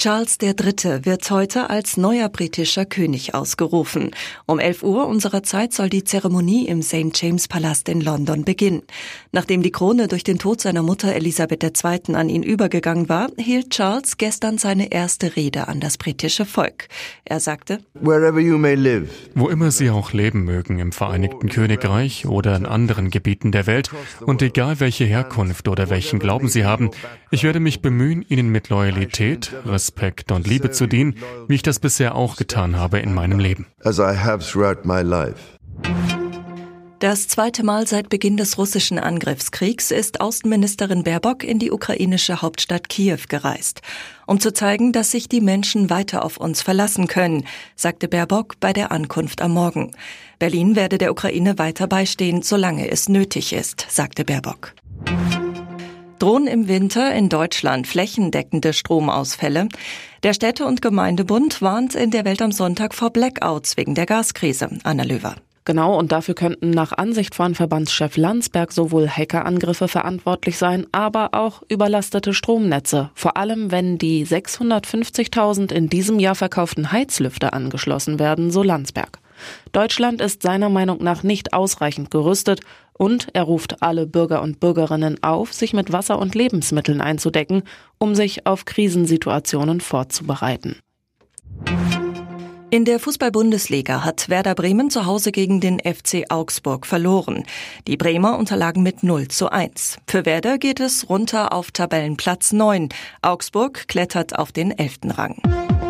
Charles III. wird heute als neuer britischer König ausgerufen. Um 11 Uhr unserer Zeit soll die Zeremonie im St. James Palast in London beginnen. Nachdem die Krone durch den Tod seiner Mutter Elisabeth II. an ihn übergegangen war, hielt Charles gestern seine erste Rede an das britische Volk. Er sagte, Wo immer Sie auch leben mögen, im Vereinigten Königreich oder in anderen Gebieten der Welt, und egal welche Herkunft oder welchen Glauben Sie haben, ich werde mich bemühen, Ihnen mit Loyalität, Respekt, Respekt und Liebe zu dienen, wie ich das bisher auch getan habe in meinem Leben. Das zweite Mal seit Beginn des russischen Angriffskriegs ist Außenministerin Baerbock in die ukrainische Hauptstadt Kiew gereist. Um zu zeigen, dass sich die Menschen weiter auf uns verlassen können, sagte Baerbock bei der Ankunft am Morgen. Berlin werde der Ukraine weiter beistehen, solange es nötig ist, sagte Baerbock. Drohen im Winter in Deutschland flächendeckende Stromausfälle? Der Städte- und Gemeindebund warnt in der Welt am Sonntag vor Blackouts wegen der Gaskrise. Anna Löwer. Genau, und dafür könnten nach Ansicht von Verbandschef Landsberg sowohl Hackerangriffe verantwortlich sein, aber auch überlastete Stromnetze. Vor allem, wenn die 650.000 in diesem Jahr verkauften Heizlüfter angeschlossen werden, so Landsberg. Deutschland ist seiner Meinung nach nicht ausreichend gerüstet und er ruft alle Bürger und Bürgerinnen auf, sich mit Wasser und Lebensmitteln einzudecken, um sich auf Krisensituationen vorzubereiten. In der Fußball-Bundesliga hat Werder Bremen zu Hause gegen den FC Augsburg verloren. Die Bremer unterlagen mit 0 zu 1. Für Werder geht es runter auf Tabellenplatz 9. Augsburg klettert auf den 11. Rang.